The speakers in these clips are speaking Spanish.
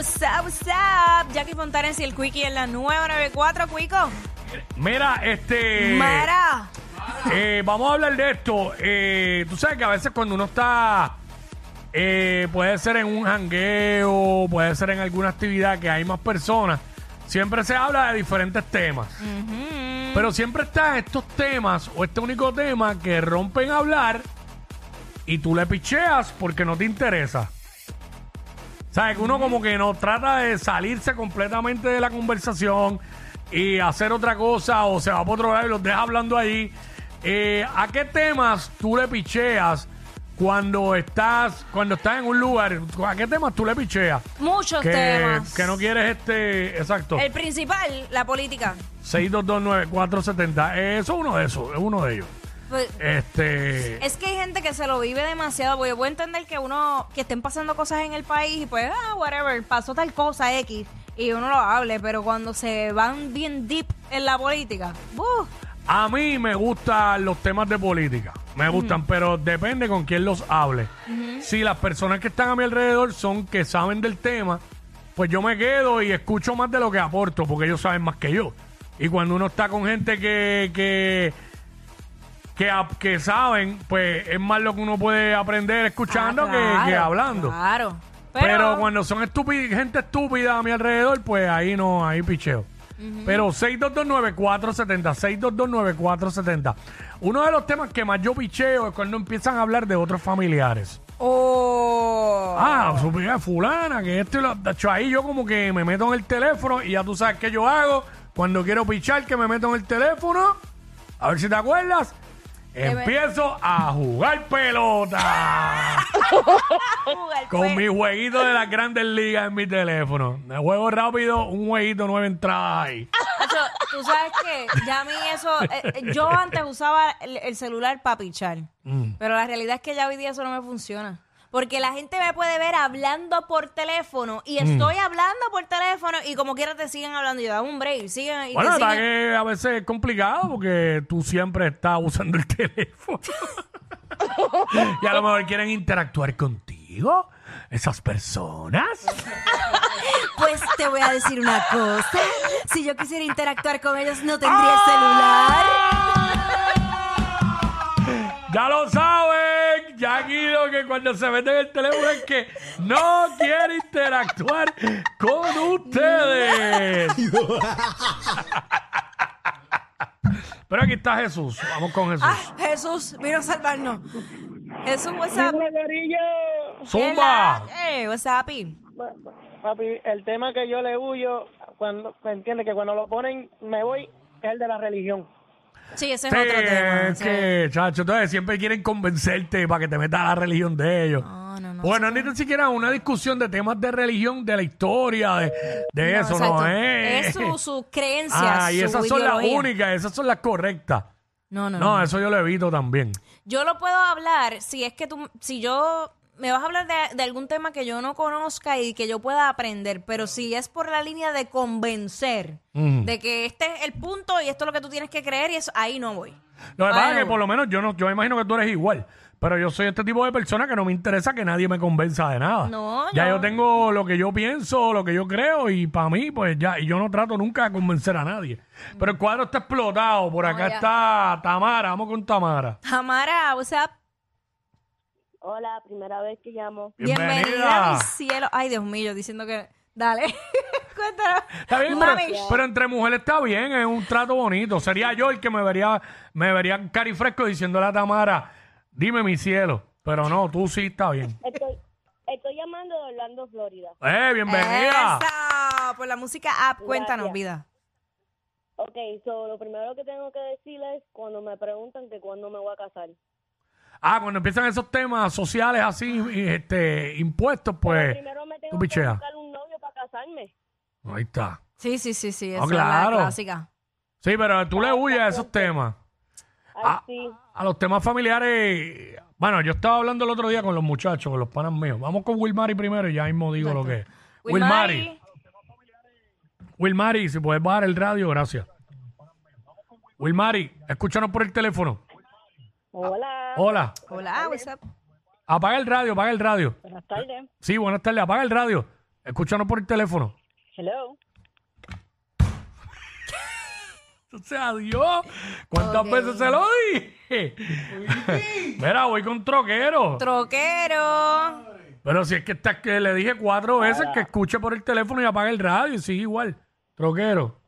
What's up, what's up? Jackie Fontanes y el Quickie en la 994, Quico. Mira, este. Mara. eh, vamos a hablar de esto. Eh, tú sabes que a veces cuando uno está. eh, puede ser en un jangueo, puede ser en alguna actividad que hay más personas. Siempre se habla de diferentes temas. Pero siempre están estos temas o este único tema que rompen a hablar y tú le picheas porque no te interesa. ¿Sabes? Que uno como que no trata de salirse completamente de la conversación y hacer otra cosa o se va por otro lado y los deja hablando ahí. Eh, ¿A qué temas tú le picheas cuando estás cuando estás en un lugar? ¿A qué temas tú le picheas? Muchos Que, temas. que no quieres este... Exacto. El principal, la política. 6229470. Eh, Eso es uno de esos, es uno de ellos. Pues, Este... es que hay gente que se lo vive demasiado. Porque yo puedo entender que uno, que estén pasando cosas en el país y pues, ah, whatever, pasó tal cosa X y uno lo hable. Pero cuando se van bien deep en la política. A mí me gustan los temas de política, me gustan, pero depende con quién los hable. Si las personas que están a mi alrededor son que saben del tema, pues yo me quedo y escucho más de lo que aporto, porque ellos saben más que yo. Y cuando uno está con gente que, que, que, ap- que saben, pues es más lo que uno puede aprender escuchando Ah, que- hablando. Claro. Pero, cuando son estúpidos, gente estúpida a mi alrededor, pues ahí no, ahí picheo. Pero 6229470, 6229470. Uno de los temas que más yo picheo es cuando empiezan a hablar de otros familiares. Oh. Ah, su hija fulana, que esto y lo... de hecho, ahí yo como que me meto en el teléfono y ya tú sabes qué yo hago. Cuando quiero pichar, que me meto en el teléfono. A ver si te acuerdas. Empiezo a jugar pelota. Jugar, Con pues. mi jueguito de las grandes ligas en mi teléfono. Me juego rápido, un jueguito, nueve entradas ahí. Nacho, tú sabes que ya a mí eso, eh, eh, yo antes usaba el, el celular para pichar, Mm. pero la realidad es que ya hoy día eso no me funciona. Porque la gente me puede ver hablando por teléfono y Mm. estoy hablando por teléfono y como quiera te siguen hablando. Yo dame un break, siguen y Bueno, te siguen. que a veces es complicado porque tú siempre estás usando el teléfono. y a lo mejor quieren interactuar contigo, esas personas. Pues te voy a decir una cosa. Si yo quisiera interactuar con ellos, no tendría el celular. Ya lo saben, ya aquí lo que cuando se mete en el teléfono es que no quiere interactuar con ustedes. Pero aquí está Jesús, vamos con Jesús. Ah, Jesús, vino a salvarnos. Jesús, what's up? Zumba. Eh, what's up? Papi, el tema que yo le huyo, cuando, ¿me entiendes? Que cuando lo ponen, me voy, es el de la religión. Sí, ese es otro tema. es sí. que, chacho, entonces siempre quieren convencerte para que te metas a la religión de ellos. No, no, no. bueno, ni tan siquiera una discusión de temas de religión, de la historia, de, de eso, exacto. no es. Es su, su creencia, Ah, y su esas son las únicas, esas son las correctas. No, no, No, no. eso yo lo evito también. Yo lo puedo hablar si es que tú, si yo me vas a hablar de, de algún tema que yo no conozca y que yo pueda aprender, pero si es por la línea de convencer de que este es el punto y esto es lo que tú tienes que creer y eso, ahí no voy. Lo que pasa es que por lo menos yo no, yo me imagino que tú eres igual. Pero yo soy este tipo de persona que no me interesa que nadie me convenza de nada. No, ya yo- yo tengo lo que yo pienso, lo que yo creo, y para mí, pues ya, y yo no trato nunca de convencer a nadie. Pero el cuadro está explotado. Por acá está Tamara, vamos con Tamara. Tamara, what's up? Hola, primera vez que llamo. Bienvenida. Bienvenida a mi cielo. Ay, Dios mío, diciendo que. Dale. Cuéntanos. Está bien, pero, pero entre mujeres está bien, es un trato bonito. Sería yo el que me vería, me vería cari fresco diciéndole a Tamara, dime mi cielo. Pero no, tú sí está bien. Estoy, estoy llamando de Orlando, Florida. ¡Eh, bienvenida! Eso, por la música app, cuéntanos, vida. Ok, so, lo primero que tengo que decirles cuando me preguntan que cuándo me voy a casar. Ah, cuando empiezan esos temas sociales así, este, impuestos, pues, Primero me tú tengo que picheas. buscar un novio para casarme. Ahí está. Sí, sí, sí, sí. Esa No, es la claro. clásica. Sí, pero tú le huyes a esos temas. Ay, Ah. sí. A los temas familiares. Bueno, yo estaba hablando el otro día con los muchachos, con los panas míos. Vamos con Wilmary primero y ya mismo digo lo que es. Wilmary. Wilmary, si puedes bajar el radio, gracias. Wilmary, escúchanos por el teléfono. Hola. Hola. Hola, what's up? Apaga el radio, apaga el radio. Buenas tardes. Sí, buenas tardes, apaga el radio. Escúchanos por el teléfono. Hello. O sea, Dios, ¿cuántas Ok. veces se lo dije? Mira, voy con troquero. Troquero. Pero si es que, está, que le dije cuatro veces que escuche por el teléfono y apague el radio, y sigue igual. Troquero.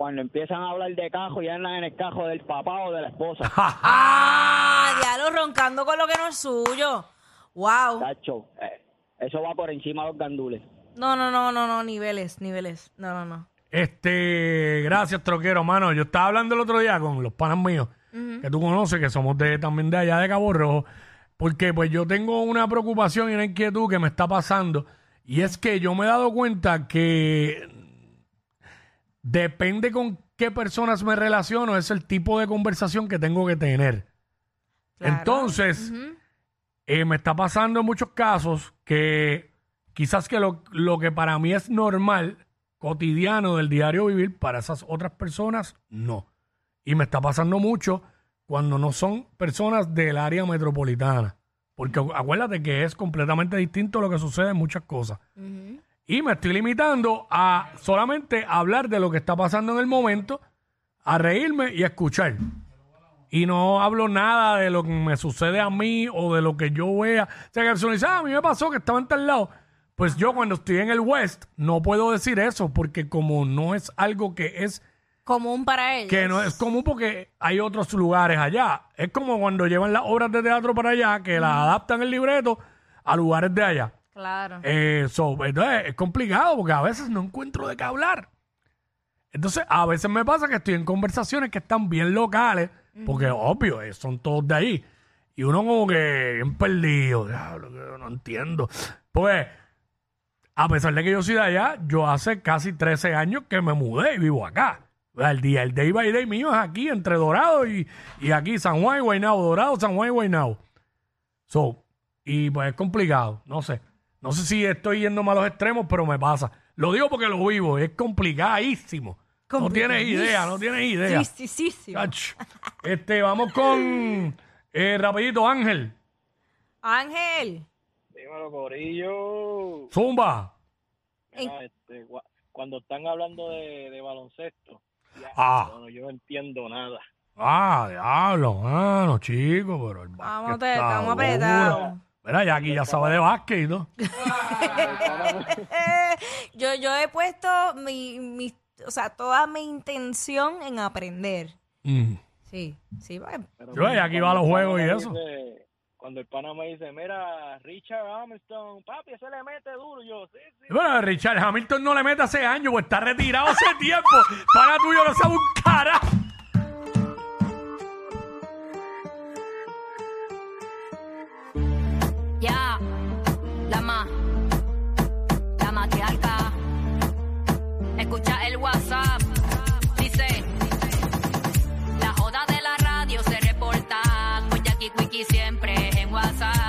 Cuando empiezan a hablar de cajo, ya andan en el cajo del papá o de la esposa. Ah, diablo, roncando con lo que no es suyo. Wow. Tacho, eh, eso va por encima de los gandules. No, no, no, no, no, niveles, niveles. No, no, no. Este, gracias, troquero, mano. Yo estaba hablando el otro día con los panas míos, que tú conoces, que somos de también de allá de Cabo Rojo, porque pues yo tengo una preocupación y una inquietud que me está pasando, y es que yo me he dado cuenta que depende con qué personas me relaciono, es el tipo de conversación que tengo que tener. Claro. Entonces, eh, me está pasando en muchos casos que quizás que lo, lo que para mí es normal, cotidiano del diario vivir, para esas otras personas no. Y me está pasando mucho cuando no son personas del área metropolitana. Porque acu- acuérdate que es completamente distinto lo que sucede en muchas cosas. Y me estoy limitando a solamente hablar de lo que está pasando en el momento, a reírme y a escuchar y no hablo nada de lo que me sucede a mí o de lo que yo vea. O sea, que uno dice, ah, a mí me pasó que estaba en tal lado. Pues yo cuando estoy en el West no puedo decir eso porque como no es algo que es Común para ellos. que no es común porque hay otros lugares allá. Es como cuando llevan las obras de teatro para allá que las adaptan el libreto a lugares de allá. Claro. Eh, so, entonces es complicado porque a veces no encuentro de qué hablar. Entonces, a veces me pasa que estoy en conversaciones que están bien locales, porque obvio, eh, son todos de ahí. Y uno como que bien perdido, diablo, que no entiendo. Pues, a pesar de que yo soy de allá, yo hace casi 13 años que me mudé y vivo acá. O sea, El día, el day by day mío es aquí, entre Dorado y, y aquí, San Juan y Guaynabo. Dorado, San Juan y Guaynabo. So, y pues es complicado, no sé. No sé si estoy yendo a los extremos, pero me pasa. Lo digo porque lo vivo, es complicadísimo. No tienes idea, no tienes idea. Sí, sí, sí. Ach. Este, vamos con eh, rapidito, Ángel. Ángel. Dímelo, Corillo. Zumba. Mira, este, gua- cuando están hablando de, de baloncesto, ya, Ah. bueno, yo no entiendo nada. Ah, diablo, mano, chico, pero el básquet Vamos, te- está estamos duro. apretados. Mira, ya aquí ya sabe de básquet. Eh, yo, yo he puesto mi, mi, o sea, toda mi intención en aprender. Mm. Sí, sí, pues, Pero Yo, aquí va a los juegos y eso. dice- cuando el pana me dice, mira, Richard Armstrong, papi, ese le mete duro. Yo, sí, sí. Bueno, Richard Hamilton no le mete hace años, pues está retirado hace tiempo. Para tuyo no sabe un carajo. La ma, la matriarca. Escucha el WhatsApp. Dice: La joda de la radio se reporta. Con Jackie siempre en WhatsApp.